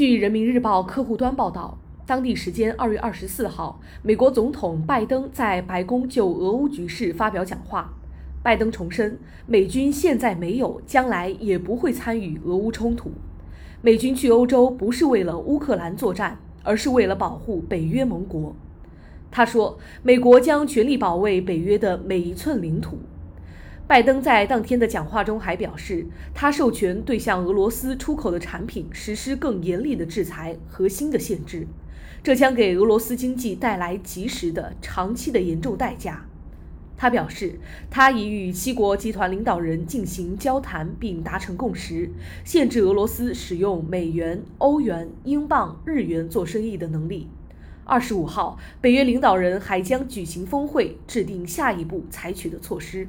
据人民日报客户端报道，当地时间二月二十四号，美国总统拜登在白宫就俄乌局势发表讲话。拜登重申，美军现在没有，将来也不会参与俄乌冲突。美军去欧洲不是为了乌克兰作战，而是为了保护北约盟国。他说，美国将全力保卫北约的每一寸领土。拜登在当天的讲话中还表示，他授权对向俄罗斯出口的产品实施更严厉的制裁和新的限制，这将给俄罗斯经济带来及时的、长期的严重代价。他表示，他已与七国集团领导人进行交谈并达成共识，限制俄罗斯使用美元、欧元、英镑、日元做生意的能力。二十五号，北约领导人还将举行峰会，制定下一步采取的措施。